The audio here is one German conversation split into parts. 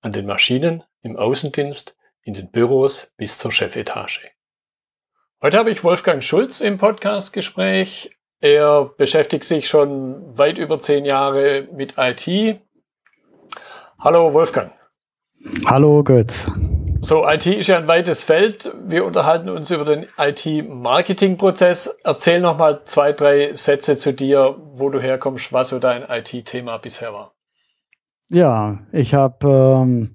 an den Maschinen, im Außendienst, in den Büros bis zur Chefetage. Heute habe ich Wolfgang Schulz im Podcastgespräch. Er beschäftigt sich schon weit über zehn Jahre mit IT. Hallo Wolfgang. Hallo Götz. So, IT ist ja ein weites Feld. Wir unterhalten uns über den IT-Marketing-Prozess. Erzähl noch mal zwei, drei Sätze zu dir, wo du herkommst, was so dein IT-Thema bisher war. Ja, ich habe, ähm,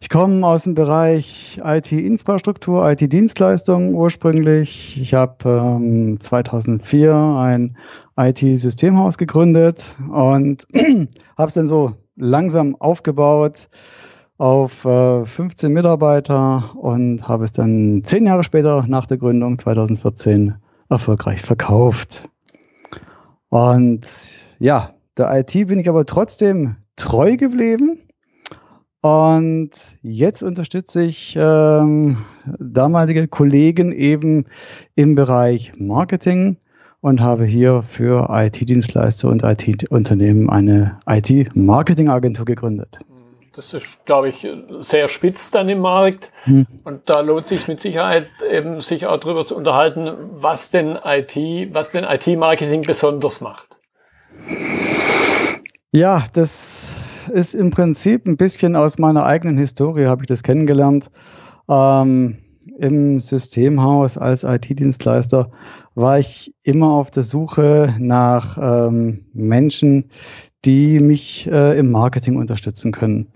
ich komme aus dem Bereich IT-Infrastruktur, IT-Dienstleistungen ursprünglich. Ich habe ähm, 2004 ein IT-Systemhaus gegründet und habe es dann so langsam aufgebaut auf äh, 15 Mitarbeiter und habe es dann zehn Jahre später nach der Gründung 2014 erfolgreich verkauft. Und ja, der IT bin ich aber trotzdem treu geblieben. Und jetzt unterstütze ich ähm, damalige Kollegen eben im Bereich Marketing und habe hier für IT-Dienstleister und IT-Unternehmen eine IT-Marketing-Agentur gegründet. Das ist, glaube ich, sehr spitz dann im Markt. Hm. Und da lohnt sich mit Sicherheit eben sich auch darüber zu unterhalten, was denn IT, was denn IT-Marketing besonders macht. Ja, das ist im Prinzip ein bisschen aus meiner eigenen Historie, habe ich das kennengelernt. Ähm, Im Systemhaus als IT-Dienstleister war ich immer auf der Suche nach ähm, Menschen, die mich äh, im Marketing unterstützen können.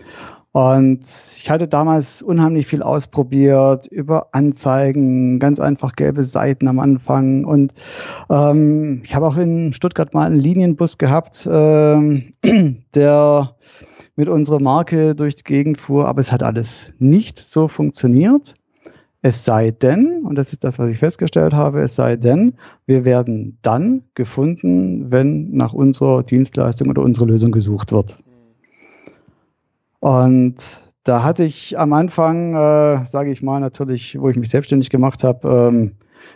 Und ich hatte damals unheimlich viel ausprobiert über Anzeigen, ganz einfach gelbe Seiten am Anfang. Und ähm, ich habe auch in Stuttgart mal einen Linienbus gehabt, ähm, der mit unserer Marke durch die Gegend fuhr, aber es hat alles nicht so funktioniert. Es sei denn, und das ist das, was ich festgestellt habe, es sei denn, wir werden dann gefunden, wenn nach unserer Dienstleistung oder unserer Lösung gesucht wird. Und da hatte ich am Anfang, äh, sage ich mal, natürlich, wo ich mich selbstständig gemacht habe, ähm,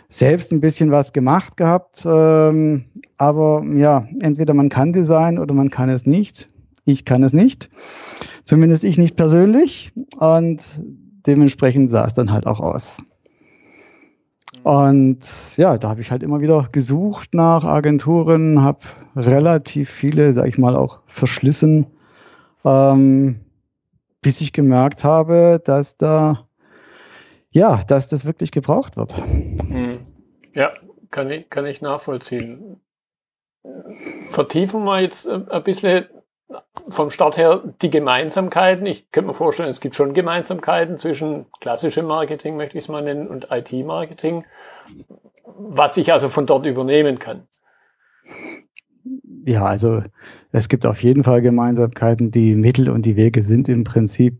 selbst ein bisschen was gemacht gehabt. Ähm, aber ja, entweder man kann Design oder man kann es nicht. Ich kann es nicht. Zumindest ich nicht persönlich. Und dementsprechend sah es dann halt auch aus. Und ja, da habe ich halt immer wieder gesucht nach Agenturen, habe relativ viele, sag ich mal, auch verschlissen. Ähm, bis ich gemerkt habe, dass da, ja, dass das wirklich gebraucht wird. Hm. Ja, kann ich, kann ich nachvollziehen. Vertiefen wir jetzt äh, ein bisschen vom Start her die Gemeinsamkeiten. Ich könnte mir vorstellen, es gibt schon Gemeinsamkeiten zwischen klassischem Marketing, möchte ich es mal nennen, und IT-Marketing, was ich also von dort übernehmen kann. Ja, also es gibt auf jeden Fall Gemeinsamkeiten. Die Mittel und die Wege sind im Prinzip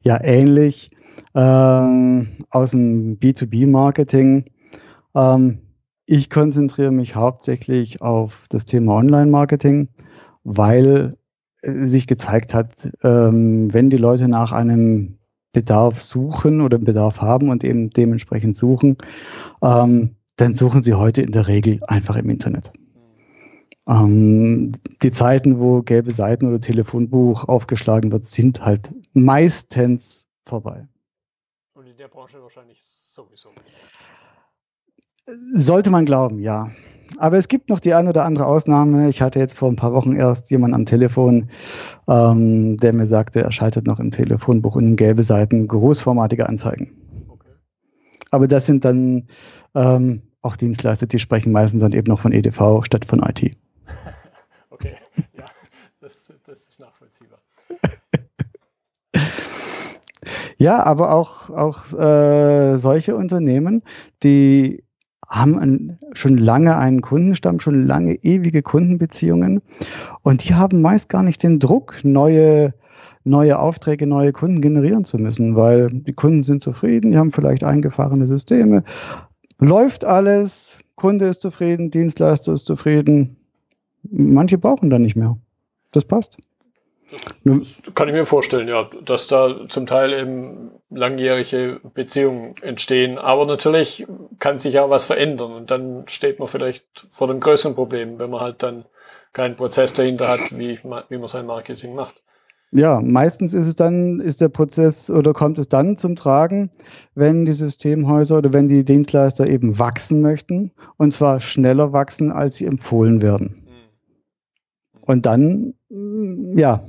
ja ähnlich. Ähm, aus dem B2B-Marketing. Ähm, ich konzentriere mich hauptsächlich auf das Thema Online-Marketing, weil sich gezeigt hat, ähm, wenn die Leute nach einem Bedarf suchen oder Bedarf haben und eben dementsprechend suchen, ähm, dann suchen sie heute in der Regel einfach im Internet. Ähm, die Zeiten, wo gelbe Seiten oder Telefonbuch aufgeschlagen wird, sind halt meistens vorbei. Und in der Branche wahrscheinlich sowieso. Sollte man glauben, ja. Aber es gibt noch die eine oder andere Ausnahme. Ich hatte jetzt vor ein paar Wochen erst jemanden am Telefon, ähm, der mir sagte, er schaltet noch im Telefonbuch und in gelbe Seiten großformatige Anzeigen. Okay. Aber das sind dann ähm, auch Dienstleister, die sprechen meistens dann eben noch von EDV statt von IT. okay, ja, das, das ist nachvollziehbar. Ja, aber auch, auch äh, solche Unternehmen, die haben ein, schon lange einen Kundenstamm, schon lange ewige Kundenbeziehungen und die haben meist gar nicht den Druck, neue neue Aufträge, neue Kunden generieren zu müssen, weil die Kunden sind zufrieden, die haben vielleicht eingefahrene Systeme, läuft alles, Kunde ist zufrieden, Dienstleister ist zufrieden. Manche brauchen dann nicht mehr. Das passt. Das, kann ich mir vorstellen, ja, dass da zum Teil eben langjährige Beziehungen entstehen. Aber natürlich kann sich ja was verändern und dann steht man vielleicht vor dem größeren Problem, wenn man halt dann keinen Prozess dahinter hat, wie, wie man sein Marketing macht. Ja, meistens ist es dann, ist der Prozess oder kommt es dann zum Tragen, wenn die Systemhäuser oder wenn die Dienstleister eben wachsen möchten und zwar schneller wachsen, als sie empfohlen werden. Hm. Und dann, ja,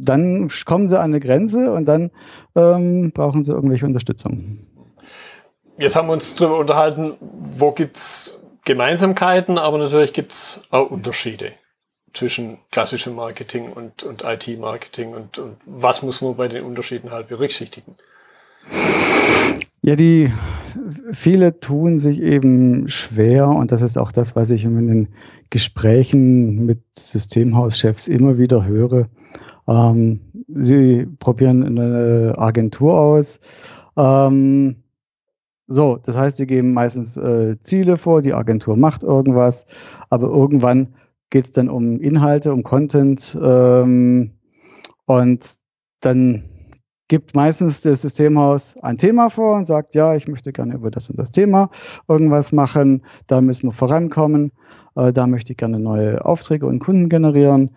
dann kommen sie an eine Grenze und dann ähm, brauchen sie irgendwelche Unterstützung. Jetzt haben wir uns darüber unterhalten, wo gibt es Gemeinsamkeiten, aber natürlich gibt es auch Unterschiede zwischen klassischem Marketing und, und IT-Marketing und, und was muss man bei den Unterschieden halt berücksichtigen? Ja, die viele tun sich eben schwer und das ist auch das, was ich in den Gesprächen mit Systemhauschefs immer wieder höre. Ähm, sie probieren eine Agentur aus. Ähm, so, das heißt, sie geben meistens äh, Ziele vor, die Agentur macht irgendwas, aber irgendwann geht es dann um Inhalte, um Content ähm, und dann gibt meistens das Systemhaus ein Thema vor und sagt, ja, ich möchte gerne über das und das Thema irgendwas machen, da müssen wir vorankommen, äh, da möchte ich gerne neue Aufträge und Kunden generieren.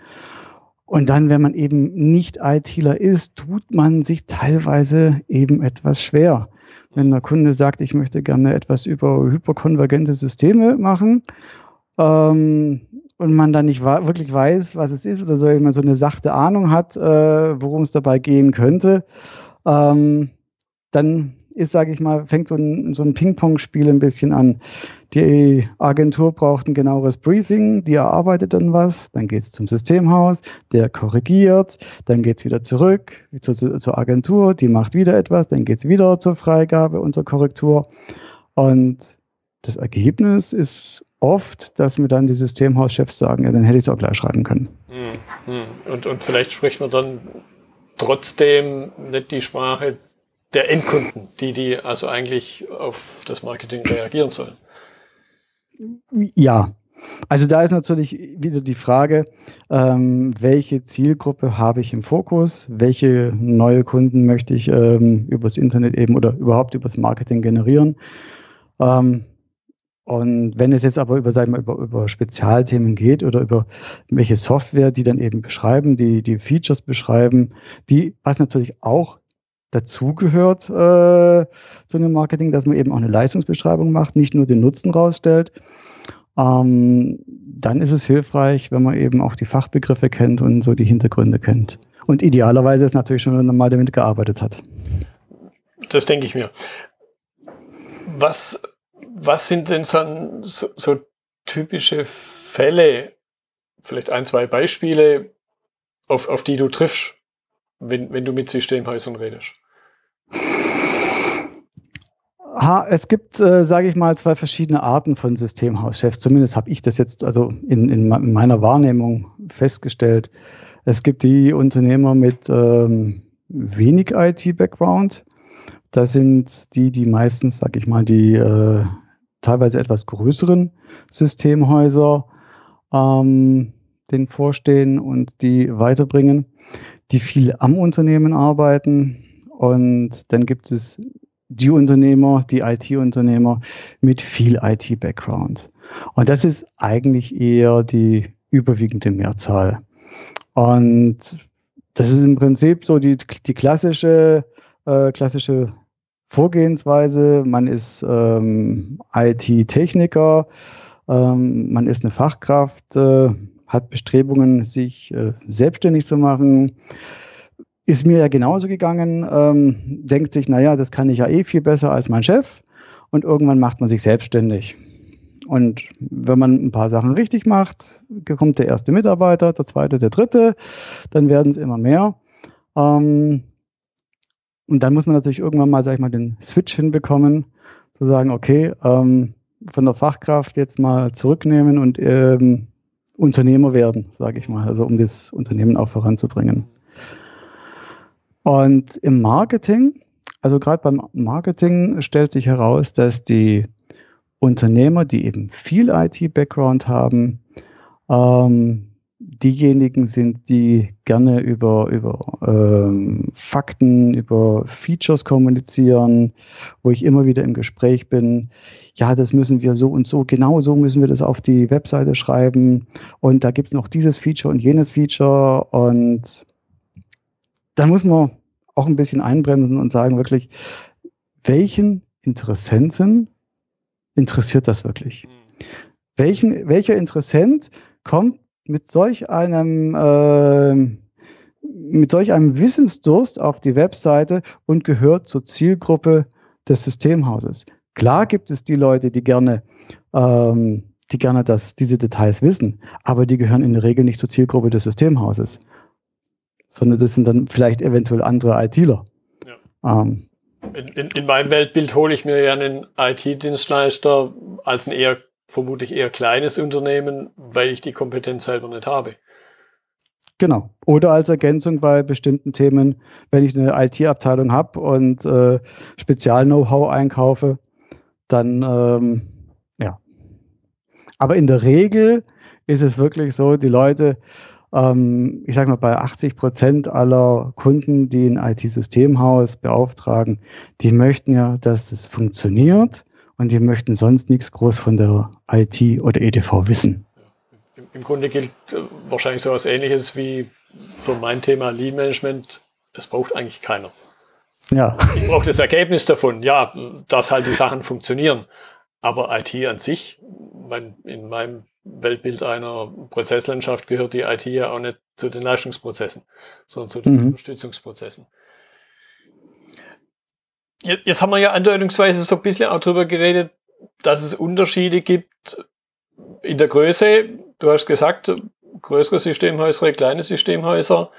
Und dann, wenn man eben nicht ITler ist, tut man sich teilweise eben etwas schwer. Wenn der Kunde sagt, ich möchte gerne etwas über hyperkonvergente Systeme machen, ähm, und man dann nicht wirklich weiß, was es ist oder so, man so eine sachte Ahnung hat, äh, worum es dabei gehen könnte, ähm, dann ist, sage ich mal, fängt so ein, so ein Ping-Pong-Spiel ein bisschen an. Die Agentur braucht ein genaueres Briefing, die erarbeitet dann was, dann geht es zum Systemhaus, der korrigiert, dann geht es wieder zurück zur, zur, Agentur, die macht wieder etwas, dann geht es wieder zur Freigabe und zur Korrektur. Und das Ergebnis ist oft, dass mir dann die Systemhauschefs sagen, ja, dann hätte ich es auch gleich schreiben können. Hm, hm. Und, und vielleicht spricht man dann trotzdem nicht die Sprache der Endkunden, die, die also eigentlich auf das Marketing reagieren sollen. Ja, also da ist natürlich wieder die Frage, ähm, welche Zielgruppe habe ich im Fokus, welche neue Kunden möchte ich ähm, übers Internet eben oder überhaupt übers Marketing generieren. Ähm, und wenn es jetzt aber über, sagen wir, über, über Spezialthemen geht oder über welche Software, die dann eben beschreiben, die, die Features beschreiben, die, was natürlich auch dazugehört äh, zu einem Marketing, dass man eben auch eine Leistungsbeschreibung macht, nicht nur den Nutzen rausstellt. Ähm, dann ist es hilfreich, wenn man eben auch die Fachbegriffe kennt und so die Hintergründe kennt. Und idealerweise ist natürlich schon mal damit gearbeitet hat. Das denke ich mir. Was, was sind denn so, so, typische Fälle, vielleicht ein, zwei Beispiele, auf, auf die du triffst, wenn, wenn du mit Systemhäusern redest? Ha, es gibt, äh, sage ich mal, zwei verschiedene Arten von Systemhauschefs. Zumindest habe ich das jetzt also in, in, in, meiner Wahrnehmung festgestellt. Es gibt die Unternehmer mit ähm, wenig IT-Background. Das sind die, die meistens, sage ich mal, die äh, teilweise etwas größeren Systemhäuser ähm, den vorstehen und die weiterbringen, die viel am Unternehmen arbeiten. Und dann gibt es die Unternehmer, die IT-Unternehmer mit viel IT-Background. Und das ist eigentlich eher die überwiegende Mehrzahl. Und das ist im Prinzip so die, die klassische, äh, klassische Vorgehensweise. Man ist ähm, IT-Techniker, ähm, man ist eine Fachkraft, äh, hat Bestrebungen, sich äh, selbstständig zu machen ist mir ja genauso gegangen, ähm, denkt sich, naja, das kann ich ja eh viel besser als mein Chef. Und irgendwann macht man sich selbstständig. Und wenn man ein paar Sachen richtig macht, kommt der erste Mitarbeiter, der zweite, der dritte, dann werden es immer mehr. Ähm, und dann muss man natürlich irgendwann mal, sag ich mal, den Switch hinbekommen, zu sagen, okay, ähm, von der Fachkraft jetzt mal zurücknehmen und ähm, Unternehmer werden, sage ich mal, also um das Unternehmen auch voranzubringen. Und im Marketing, also gerade beim Marketing stellt sich heraus, dass die Unternehmer, die eben viel IT-Background haben, ähm, diejenigen sind, die gerne über, über ähm, Fakten, über Features kommunizieren, wo ich immer wieder im Gespräch bin, ja, das müssen wir so und so, genau so müssen wir das auf die Webseite schreiben. Und da gibt es noch dieses Feature und jenes Feature. Und da muss man auch ein bisschen einbremsen und sagen wirklich, welchen Interessenten interessiert das wirklich? Mhm. Welchen, welcher Interessent kommt mit solch einem äh, mit solch einem Wissensdurst auf die Webseite und gehört zur Zielgruppe des Systemhauses. Klar gibt es die Leute, die gerne, ähm, die gerne das, diese Details wissen, aber die gehören in der Regel nicht zur Zielgruppe des Systemhauses, sondern das sind dann vielleicht eventuell andere ITler. Ja. Ähm, in, in, in, meinem Weltbild hole ich mir ja einen IT-Dienstleister als ein eher vermutlich eher kleines Unternehmen, weil ich die Kompetenz selber nicht habe. Genau. Oder als Ergänzung bei bestimmten Themen, wenn ich eine IT-Abteilung habe und äh, Spezial-Know-how einkaufe, dann ähm, ja. Aber in der Regel ist es wirklich so, die Leute, ähm, ich sage mal, bei 80 Prozent aller Kunden, die ein IT-Systemhaus beauftragen, die möchten ja, dass es funktioniert und die möchten sonst nichts groß von der IT oder EDV wissen. Im, Im Grunde gilt äh, wahrscheinlich so etwas Ähnliches wie für mein Thema Lean Management. Es braucht eigentlich keiner. Ja. Ich brauche das Ergebnis davon, ja, dass halt die Sachen funktionieren. Aber IT an sich, mein, in meinem Weltbild einer Prozesslandschaft gehört die IT ja auch nicht zu den Leistungsprozessen, sondern zu den mhm. Unterstützungsprozessen. Jetzt, jetzt haben wir ja andeutungsweise so ein bisschen auch darüber geredet, dass es Unterschiede gibt in der Größe. Du hast gesagt, größere Systemhäuser, kleine Systemhäuser,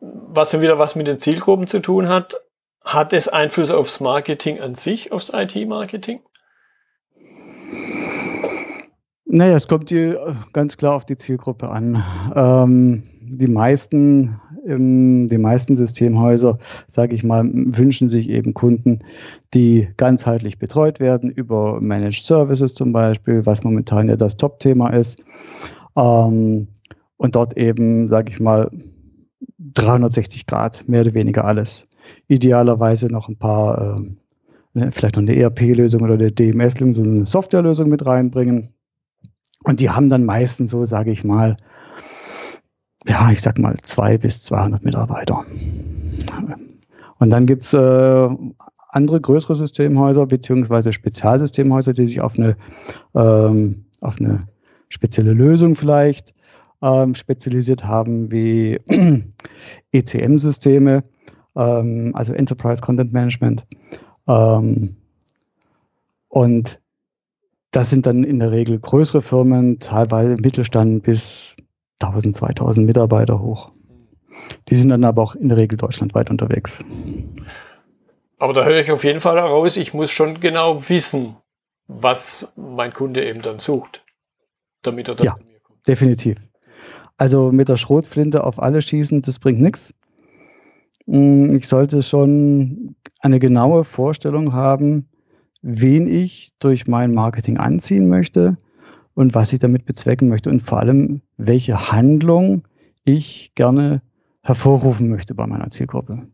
was dann wieder was mit den Zielgruppen zu tun hat. Hat es Einfluss aufs Marketing an sich, aufs IT-Marketing? Naja, es kommt die, ganz klar auf die Zielgruppe an. Ähm, die meisten die meisten Systemhäuser, sage ich mal, wünschen sich eben Kunden, die ganzheitlich betreut werden über Managed Services zum Beispiel, was momentan ja das Top-Thema ist. Ähm, und dort eben, sage ich mal, 360 Grad, mehr oder weniger alles. Idealerweise noch ein paar, äh, vielleicht noch eine ERP-Lösung oder eine DMS-Lösung, so eine Softwarelösung mit reinbringen. Und die haben dann meistens so, sage ich mal, ja, ich sag mal, zwei bis 200 Mitarbeiter. Und dann gibt's äh, andere größere Systemhäuser beziehungsweise Spezialsystemhäuser, die sich auf eine, ähm, auf eine spezielle Lösung vielleicht ähm, spezialisiert haben, wie ECM-Systeme, ähm, also Enterprise Content Management. Ähm, und das sind dann in der Regel größere Firmen, teilweise Mittelstand bis 1000, 2000 Mitarbeiter hoch. Die sind dann aber auch in der Regel deutschlandweit unterwegs. Aber da höre ich auf jeden Fall heraus, ich muss schon genau wissen, was mein Kunde eben dann sucht, damit er dann ja, zu mir kommt. Definitiv. Also mit der Schrotflinte auf alle schießen, das bringt nichts. Mm, ich sollte schon eine genaue Vorstellung haben, wen ich durch mein Marketing anziehen möchte, und was ich damit bezwecken möchte und vor allem, welche Handlung ich gerne hervorrufen möchte bei meiner Zielgruppe.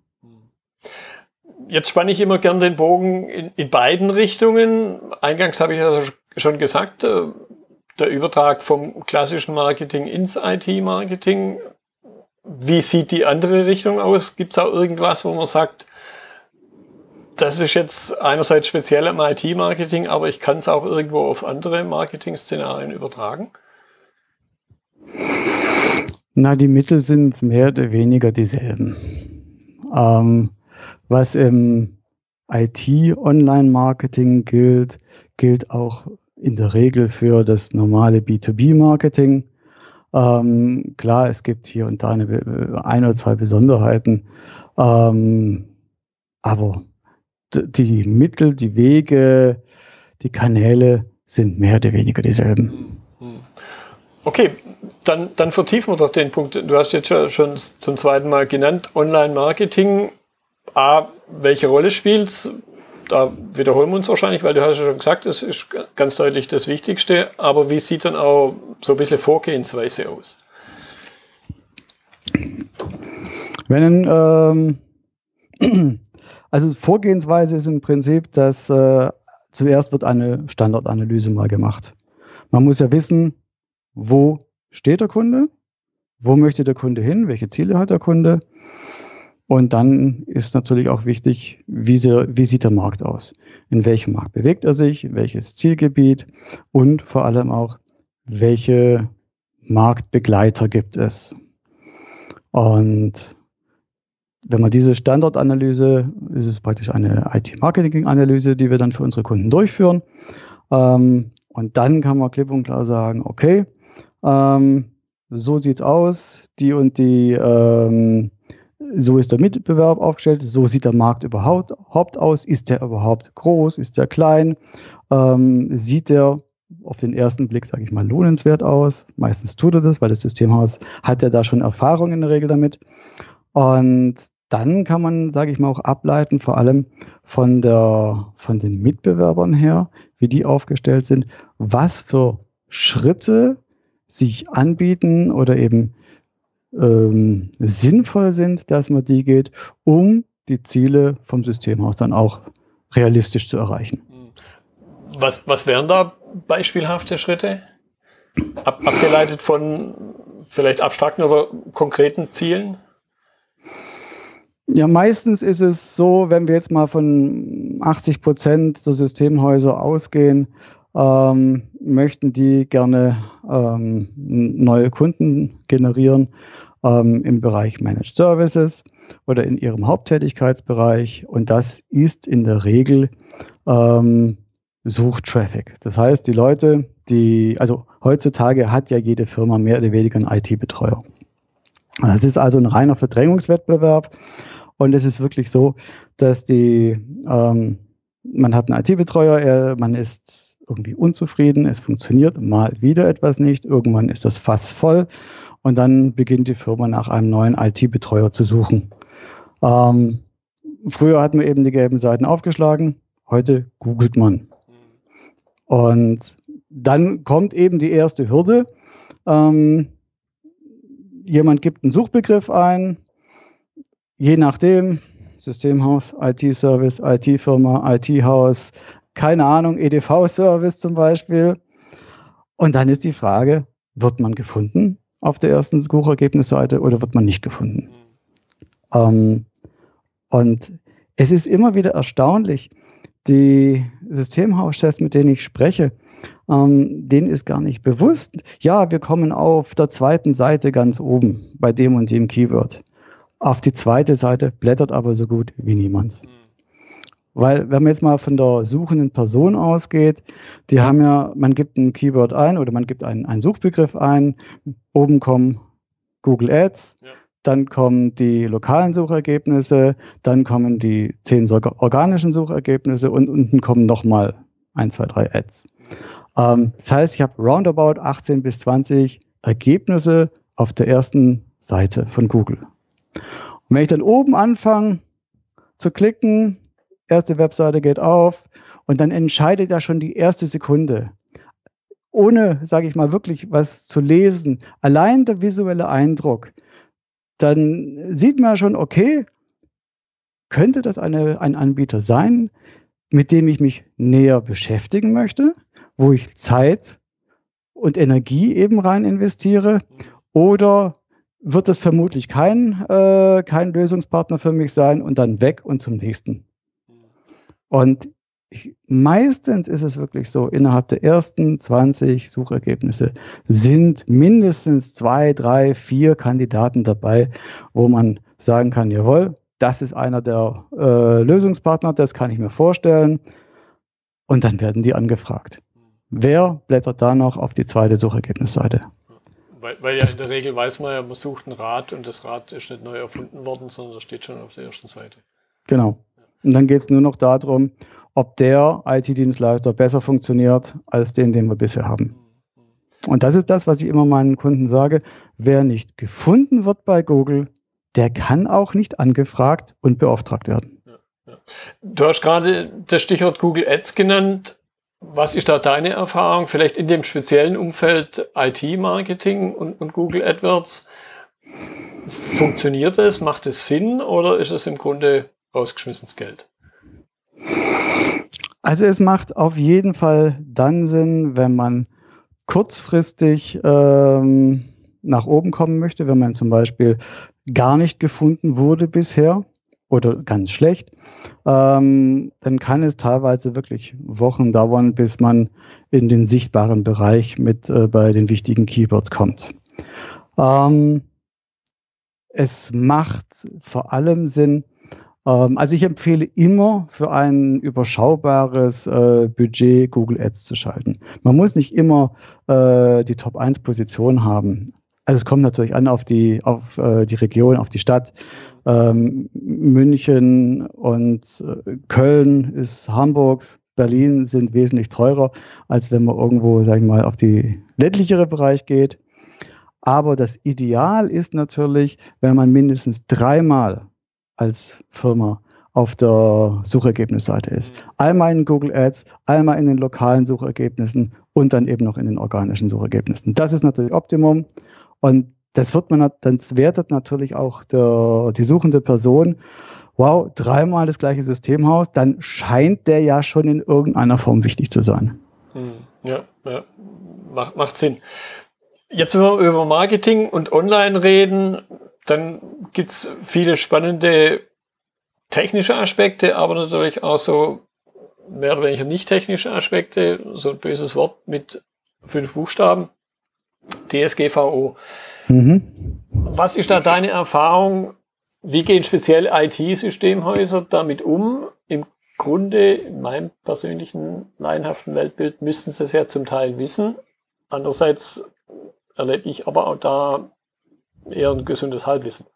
Jetzt spanne ich immer gern den Bogen in, in beiden Richtungen. Eingangs habe ich ja schon gesagt, äh, der Übertrag vom klassischen Marketing ins IT-Marketing. Wie sieht die andere Richtung aus? Gibt es auch irgendwas, wo man sagt, das ist jetzt einerseits speziell im IT-Marketing, aber ich kann es auch irgendwo auf andere Marketing-Szenarien übertragen. Na, die Mittel sind mehr oder weniger dieselben. Ähm, was im IT-Online-Marketing gilt, gilt auch in der Regel für das normale B2B-Marketing. Ähm, klar, es gibt hier und da eine, ein oder zwei Besonderheiten, ähm, aber die Mittel, die Wege, die Kanäle sind mehr oder weniger dieselben. Okay, dann, dann vertiefen wir doch den Punkt. Du hast jetzt schon zum zweiten Mal genannt, Online-Marketing A, welche Rolle spielt es? Da wiederholen wir uns wahrscheinlich, weil du hast ja schon gesagt, es ist ganz deutlich das Wichtigste. Aber wie sieht dann auch so ein bisschen Vorgehensweise aus? Wenn, ähm, also Vorgehensweise ist im Prinzip, dass äh, zuerst wird eine Standardanalyse mal gemacht. Man muss ja wissen, wo steht der Kunde, wo möchte der Kunde hin, welche Ziele hat der Kunde. Und dann ist natürlich auch wichtig, wie, sie, wie sieht der Markt aus? In welchem Markt bewegt er sich? Welches Zielgebiet? Und vor allem auch, welche Marktbegleiter gibt es? Und wenn man diese Standortanalyse, ist es praktisch eine IT-Marketing-Analyse, die wir dann für unsere Kunden durchführen. Ähm, und dann kann man klipp und klar sagen, okay, ähm, so sieht's aus, die und die, ähm, so ist der Mitbewerb aufgestellt, so sieht der Markt überhaupt aus, ist der überhaupt groß, ist der klein, ähm, sieht der auf den ersten Blick, sage ich mal, lohnenswert aus. Meistens tut er das, weil das Systemhaus hat ja da schon Erfahrung in der Regel damit. Und dann kann man, sage ich mal, auch ableiten, vor allem von, der, von den Mitbewerbern her, wie die aufgestellt sind, was für Schritte sich anbieten oder eben ähm, sinnvoll sind, dass man die geht, um die Ziele vom Systemhaus dann auch realistisch zu erreichen. Was, was wären da beispielhafte Schritte? Ab, abgeleitet von vielleicht abstrakten oder konkreten Zielen? Ja, meistens ist es so, wenn wir jetzt mal von 80 Prozent der Systemhäuser ausgehen, ähm, möchten die gerne ähm, neue Kunden generieren ähm, im Bereich Managed Services oder in ihrem Haupttätigkeitsbereich. Und das ist in der Regel ähm, Suchtraffic. Das heißt, die Leute, die, also heutzutage hat ja jede Firma mehr oder weniger einen IT-Betreuer. Es ist also ein reiner Verdrängungswettbewerb. Und es ist wirklich so, dass die, ähm, man hat einen IT-Betreuer, man ist irgendwie unzufrieden, es funktioniert mal wieder etwas nicht, irgendwann ist das Fass voll und dann beginnt die Firma nach einem neuen IT-Betreuer zu suchen. Ähm, früher hat man eben die gelben Seiten aufgeschlagen, heute googelt man. Und dann kommt eben die erste Hürde. Ähm, jemand gibt einen Suchbegriff ein, je nachdem, Systemhaus, IT-Service, IT-Firma, IT-Haus, keine Ahnung, EDV-Service zum Beispiel. Und dann ist die Frage, wird man gefunden auf der ersten Suchergebnisseite oder wird man nicht gefunden? Ähm, und es ist immer wieder erstaunlich, die Systemhaustests, mit denen ich spreche, ähm, denen ist gar nicht bewusst, ja, wir kommen auf der zweiten Seite ganz oben bei dem und dem Keyword. Auf die zweite Seite blättert aber so gut wie niemand. Mhm. Weil, wenn man jetzt mal von der suchenden Person ausgeht, die haben ja, man gibt ein Keyword ein oder man gibt einen, einen Suchbegriff ein, oben kommen Google Ads, ja. dann kommen die lokalen Suchergebnisse, dann kommen die zehn organischen Suchergebnisse und unten kommen nochmal ein, zwei, drei Ads. Ähm, das heißt, ich habe roundabout 18 bis 20 Ergebnisse auf der ersten Seite von Google. Und wenn ich dann oben anfange zu klicken, erste Webseite geht auf und dann entscheidet ja schon die erste Sekunde. Ohne, sage ich mal, wirklich was zu lesen, allein der visuelle Eindruck, dann sieht man schon, okay, könnte das eine, ein Anbieter sein, mit dem ich mich näher beschäftigen möchte, wo ich Zeit und Energie eben rein investiere? Oder wird es vermutlich kein, äh, kein Lösungspartner für mich sein und dann weg und zum nächsten. Und ich, meistens ist es wirklich so, innerhalb der ersten 20 Suchergebnisse sind mindestens zwei, drei, vier Kandidaten dabei, wo man sagen kann, jawohl, das ist einer der äh, Lösungspartner, das kann ich mir vorstellen. Und dann werden die angefragt. Wer blättert da noch auf die zweite Suchergebnisseite? Weil, weil ja in der Regel weiß man ja, man sucht ein Rad und das Rad ist nicht neu erfunden worden, sondern das steht schon auf der ersten Seite. Genau. Und dann geht es nur noch darum, ob der IT-Dienstleister besser funktioniert als den, den wir bisher haben. Und das ist das, was ich immer meinen Kunden sage. Wer nicht gefunden wird bei Google, der kann auch nicht angefragt und beauftragt werden. Du hast gerade das Stichwort Google Ads genannt. Was ist da deine Erfahrung? Vielleicht in dem speziellen Umfeld IT-Marketing und, und, Google AdWords. Funktioniert es? Macht es Sinn oder ist es im Grunde rausgeschmissenes Geld? Also es macht auf jeden Fall dann Sinn, wenn man kurzfristig ähm, nach oben kommen möchte, wenn man zum Beispiel gar nicht gefunden wurde bisher oder ganz schlecht, ähm, dann kann es teilweise wirklich Wochen dauern, bis man in den sichtbaren Bereich mit äh, bei den wichtigen Keywords kommt. Ähm, es macht vor allem Sinn, ähm, also ich empfehle immer für ein überschaubares äh, Budget Google Ads zu schalten. Man muss nicht immer äh, die Top 1 Position haben. Also es kommt natürlich an auf die, auf äh, die Region, auf die Stadt. Ähm, München und äh, Köln ist Hamburgs, Berlin sind wesentlich teurer, als wenn man irgendwo, sag ich mal, auf die ländlichere Bereich geht. Aber das Ideal ist natürlich, wenn man mindestens dreimal als Firma auf der Suchergebnisseite ist. Mhm. Einmal in Google Ads, einmal in den lokalen Suchergebnissen und dann eben noch in den organischen Suchergebnissen. Das ist natürlich Optimum. Und das wird man, das wertet natürlich auch der, die suchende Person. Wow, dreimal das gleiche Systemhaus, dann scheint der ja schon in irgendeiner Form wichtig zu sein. Hm, ja, ja. Macht, macht Sinn. Jetzt, wenn wir über Marketing und Online reden, dann gibt es viele spannende technische Aspekte, aber natürlich auch so mehr oder weniger nicht technische Aspekte. So ein böses Wort mit fünf Buchstaben. DSGVO. Mhm. Was ist da deine Erfahrung? Wie gehen speziell IT-Systemhäuser damit um? Im Grunde, in meinem persönlichen laienhaften Weltbild, müssten sie es ja zum Teil wissen. Andererseits erlebe ich aber auch da eher ein gesundes Halbwissen.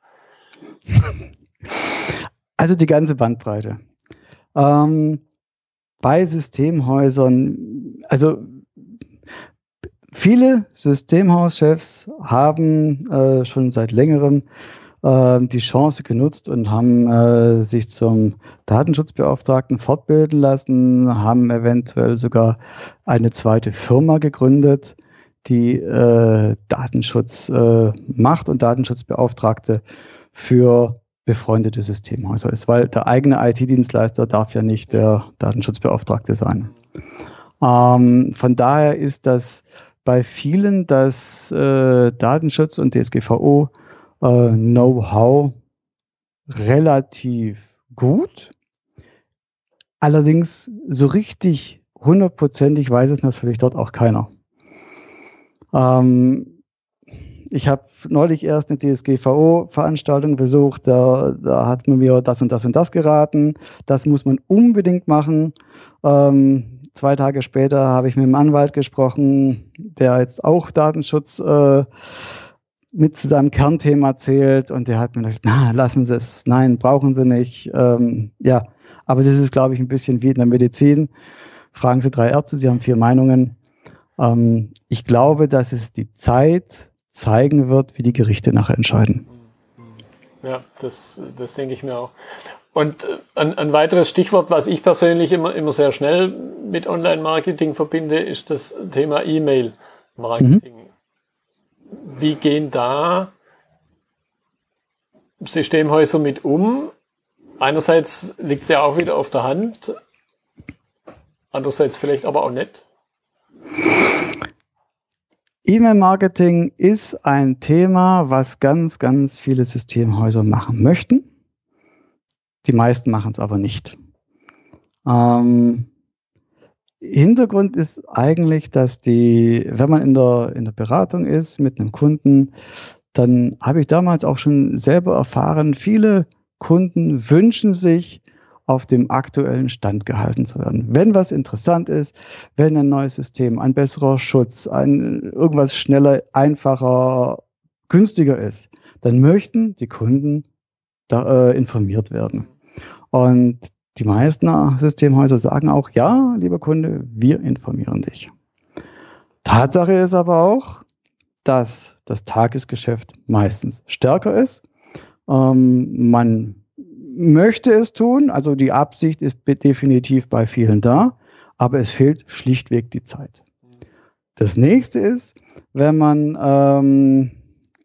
Also die ganze Bandbreite. Ähm, bei Systemhäusern, also Viele Systemhauschefs haben äh, schon seit längerem äh, die Chance genutzt und haben äh, sich zum Datenschutzbeauftragten fortbilden lassen, haben eventuell sogar eine zweite Firma gegründet, die äh, Datenschutz äh, macht und Datenschutzbeauftragte für befreundete Systemhäuser ist, weil der eigene IT-Dienstleister darf ja nicht der Datenschutzbeauftragte sein. Ähm, von daher ist das bei vielen das äh, Datenschutz und DSGVO äh, Know-how relativ gut. Allerdings so richtig hundertprozentig weiß es natürlich dort auch keiner. Ähm, ich habe neulich erst eine DSGVO-Veranstaltung besucht, da, da hat man mir das und das und das geraten. Das muss man unbedingt machen. Ähm, zwei Tage später habe ich mit einem Anwalt gesprochen, der jetzt auch Datenschutz äh, mit zu seinem Kernthema zählt und der hat mir gesagt, na, lassen Sie es, nein, brauchen Sie nicht. Ähm, ja, aber das ist, glaube ich, ein bisschen wie in der Medizin. Fragen Sie drei Ärzte, Sie haben vier Meinungen. Ähm, ich glaube, dass es die Zeit zeigen wird, wie die Gerichte nachher entscheiden. Ja, das, das denke ich mir auch. Und äh, ein, ein, weiteres Stichwort, was ich persönlich immer, immer sehr schnell mit Online-Marketing verbinde, ist das Thema E-Mail-Marketing. Mhm. Wie gehen da Systemhäuser mit um? Einerseits liegt es ja auch wieder auf der Hand, andererseits vielleicht aber auch nicht. E-Mail-Marketing ist ein Thema, was ganz, ganz viele Systemhäuser machen möchten. Die meisten machen es aber nicht. Ähm, Hintergrund ist eigentlich, dass die, wenn man in der, in der Beratung ist mit einem Kunden, dann habe ich damals auch schon selber erfahren, viele Kunden wünschen sich, auf dem aktuellen Stand gehalten zu werden. Wenn was interessant ist, wenn ein neues System, ein besserer Schutz, ein irgendwas schneller, einfacher, günstiger ist, dann möchten die Kunden da, äh, informiert werden. Und die meisten Systemhäuser sagen auch, ja, lieber Kunde, wir informieren dich. Tatsache ist aber auch, dass das Tagesgeschäft meistens stärker ist. Ähm, man möchte es tun, also die Absicht ist definitiv bei vielen da, aber es fehlt schlichtweg die Zeit. Das nächste ist, wenn man, ähm,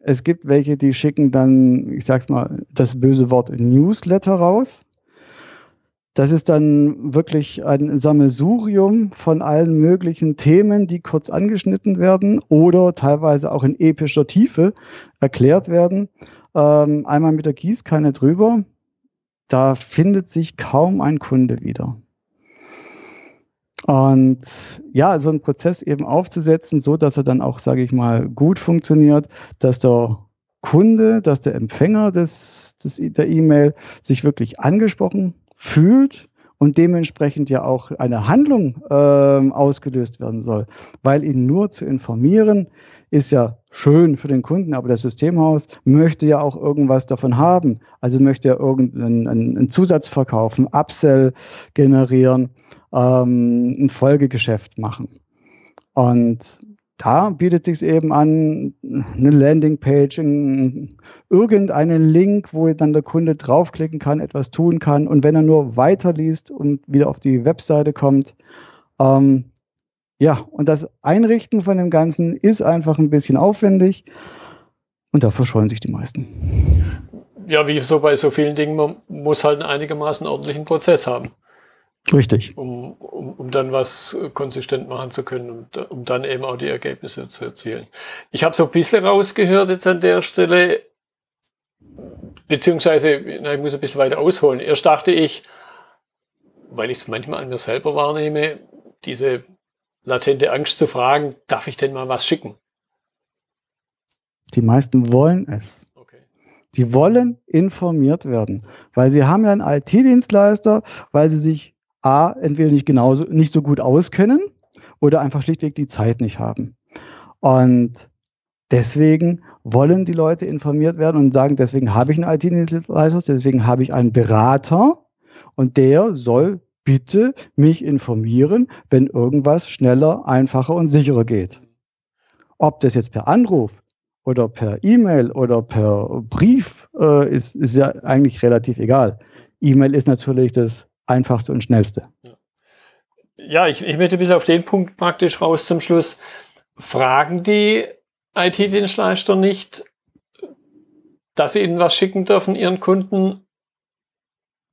es gibt welche, die schicken dann, ich sag's mal, das böse Wort Newsletter raus. Das ist dann wirklich ein Sammelsurium von allen möglichen Themen, die kurz angeschnitten werden oder teilweise auch in epischer Tiefe erklärt werden. Ähm, einmal mit der Gießkanne drüber. Da findet sich kaum ein Kunde wieder. Und ja, so einen Prozess eben aufzusetzen, so dass er dann auch, sage ich mal, gut funktioniert, dass der Kunde, dass der Empfänger des, des, der E-Mail sich wirklich angesprochen fühlt und dementsprechend ja auch eine Handlung äh, ausgelöst werden soll. Weil ihn nur zu informieren ist ja schön für den Kunden, aber das Systemhaus möchte ja auch irgendwas davon haben. Also möchte er irgendeinen einen Zusatz verkaufen, Upsell generieren, ähm, ein Folgegeschäft machen. Und da bietet sich eben an, eine Landingpage, irgendeinen Link, wo dann der Kunde draufklicken kann, etwas tun kann. Und wenn er nur weiterliest und wieder auf die Webseite kommt, ähm, ja, und das Einrichten von dem Ganzen ist einfach ein bisschen aufwendig und da verschollen sich die meisten. Ja, wie so bei so vielen Dingen, man muss halt einen einigermaßen ordentlichen Prozess haben. Richtig. Um, um, um dann was konsistent machen zu können, um, um dann eben auch die Ergebnisse zu erzielen. Ich habe so ein bisschen rausgehört jetzt an der Stelle, beziehungsweise, na, ich muss ein bisschen weiter ausholen. Erst dachte ich, weil ich es manchmal an mir selber wahrnehme, diese latente Angst zu fragen, darf ich denn mal was schicken? Die meisten wollen es. Okay. Die wollen informiert werden, weil sie haben ja einen IT-Dienstleister, weil sie sich A, entweder nicht genauso, nicht so gut auskennen oder einfach schlichtweg die Zeit nicht haben. Und deswegen wollen die Leute informiert werden und sagen, deswegen habe ich einen IT-Dienstleister, deswegen habe ich einen Berater und der soll bitte mich informieren, wenn irgendwas schneller, einfacher und sicherer geht. Ob das jetzt per Anruf oder per E-Mail oder per Brief äh, ist, ist ja eigentlich relativ egal. E-Mail ist natürlich das einfachste und schnellste. Ja, ich, ich möchte bis auf den Punkt praktisch raus zum Schluss. Fragen die IT-Dienstleister nicht, dass sie ihnen was schicken dürfen, ihren Kunden,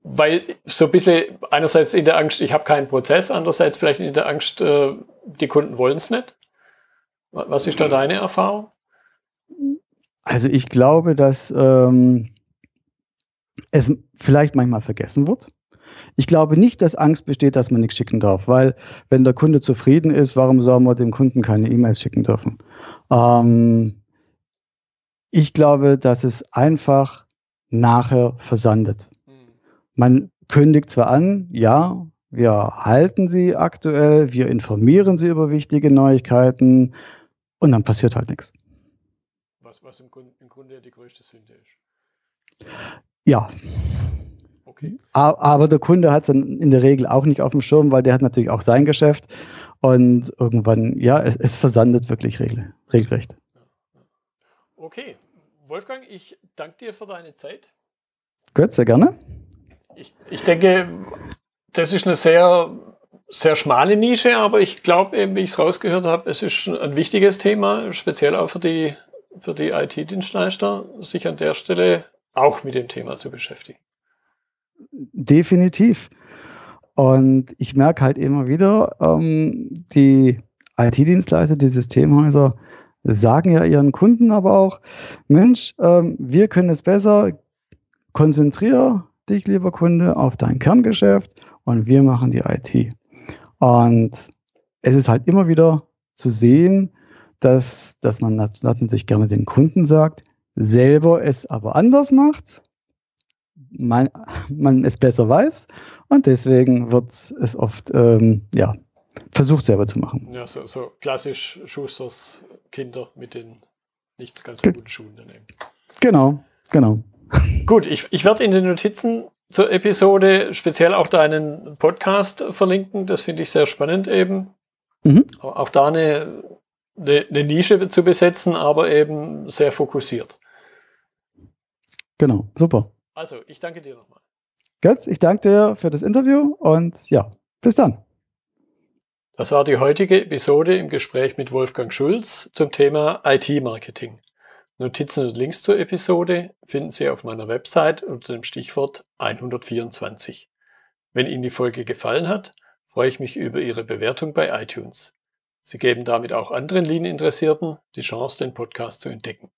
weil so ein bisschen einerseits in der Angst, ich habe keinen Prozess, andererseits vielleicht in der Angst, äh, die Kunden wollen es nicht. Was ist da deine Erfahrung? Also ich glaube, dass ähm, es vielleicht manchmal vergessen wird. Ich glaube nicht, dass Angst besteht, dass man nichts schicken darf, weil wenn der Kunde zufrieden ist, warum soll man dem Kunden keine E-Mails schicken dürfen? Ähm, ich glaube, dass es einfach nachher versandet. Hm. Man kündigt zwar an, ja, wir halten sie aktuell, wir informieren sie über wichtige Neuigkeiten und dann passiert halt nichts. Was, was im, Grunde, im Grunde die größte Sünde ist. Ja. Okay. Aber der Kunde hat es dann in der Regel auch nicht auf dem Schirm, weil der hat natürlich auch sein Geschäft und irgendwann, ja, es, es versandet wirklich regel, regelrecht. Okay, Wolfgang, ich danke dir für deine Zeit. Gut, sehr gerne. Ich, ich denke, das ist eine sehr, sehr schmale Nische, aber ich glaube, eben, wie ich es rausgehört habe, es ist ein wichtiges Thema, speziell auch für die, für die IT-Dienstleister, sich an der Stelle auch mit dem Thema zu beschäftigen. Definitiv. Und ich merke halt immer wieder, ähm, die IT-Dienstleister, die Systemhäuser sagen ja ihren Kunden aber auch, Mensch, ähm, wir können es besser, konzentriere dich, lieber Kunde, auf dein Kerngeschäft und wir machen die IT. Und es ist halt immer wieder zu sehen, dass, dass man natürlich gerne den Kunden sagt, selber es aber anders macht man, man es besser weiß und deswegen wird es oft ähm, ja, versucht selber zu machen. Ja, so, so klassisch Schusters Kinder mit den nicht ganz so guten Schuhen daneben. Genau, genau. Gut, ich, ich werde in den Notizen zur Episode speziell auch deinen Podcast verlinken. Das finde ich sehr spannend eben. Mhm. Auch da eine, eine, eine Nische zu besetzen, aber eben sehr fokussiert. Genau, super. Also, ich danke dir nochmal. Götz, ich danke dir für das Interview und ja, bis dann. Das war die heutige Episode im Gespräch mit Wolfgang Schulz zum Thema IT-Marketing. Notizen und Links zur Episode finden Sie auf meiner Website unter dem Stichwort 124. Wenn Ihnen die Folge gefallen hat, freue ich mich über Ihre Bewertung bei iTunes. Sie geben damit auch anderen Lean-Interessierten die Chance, den Podcast zu entdecken.